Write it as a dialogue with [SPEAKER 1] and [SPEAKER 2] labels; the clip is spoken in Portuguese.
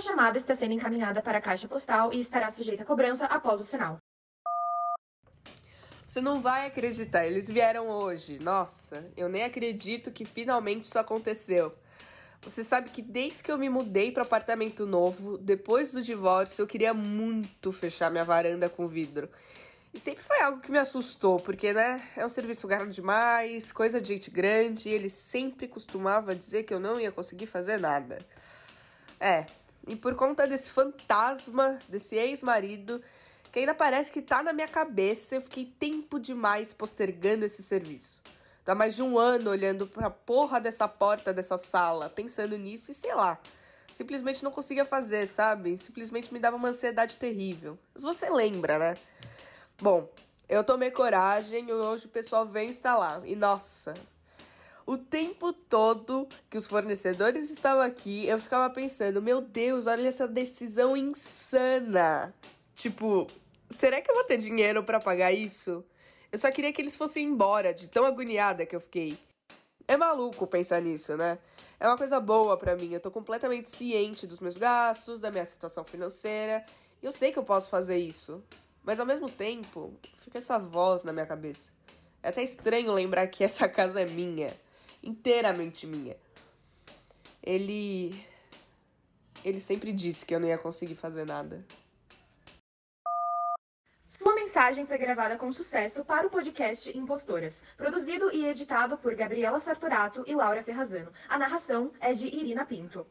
[SPEAKER 1] chamada está sendo encaminhada para a caixa postal e estará sujeita a cobrança após o sinal.
[SPEAKER 2] Você não vai acreditar, eles vieram hoje. Nossa, eu nem acredito que finalmente isso aconteceu. Você sabe que desde que eu me mudei para apartamento novo, depois do divórcio, eu queria muito fechar minha varanda com vidro. E sempre foi algo que me assustou, porque, né, é um serviço caro demais, coisa de gente grande, e ele sempre costumava dizer que eu não ia conseguir fazer nada. É, e por conta desse fantasma, desse ex-marido, que ainda parece que tá na minha cabeça. Eu fiquei tempo demais postergando esse serviço. Tá mais de um ano olhando pra porra dessa porta dessa sala, pensando nisso e sei lá. Simplesmente não conseguia fazer, sabe? Simplesmente me dava uma ansiedade terrível. Mas você lembra, né? Bom, eu tomei coragem e hoje o pessoal vem instalar. E nossa, o tempo todo que os fornecedores estavam aqui, eu ficava pensando: meu Deus, olha essa decisão insana. Tipo, será que eu vou ter dinheiro para pagar isso? Eu só queria que eles fossem embora, de tão agoniada que eu fiquei. É maluco pensar nisso, né? É uma coisa boa para mim. Eu tô completamente ciente dos meus gastos, da minha situação financeira. E eu sei que eu posso fazer isso. Mas ao mesmo tempo, fica essa voz na minha cabeça. É até estranho lembrar que essa casa é minha. Inteiramente minha. Ele. Ele sempre disse que eu não ia conseguir fazer nada.
[SPEAKER 1] Sua mensagem foi gravada com sucesso para o podcast Impostoras, produzido e editado por Gabriela Sartorato e Laura Ferrazano. A narração é de Irina Pinto.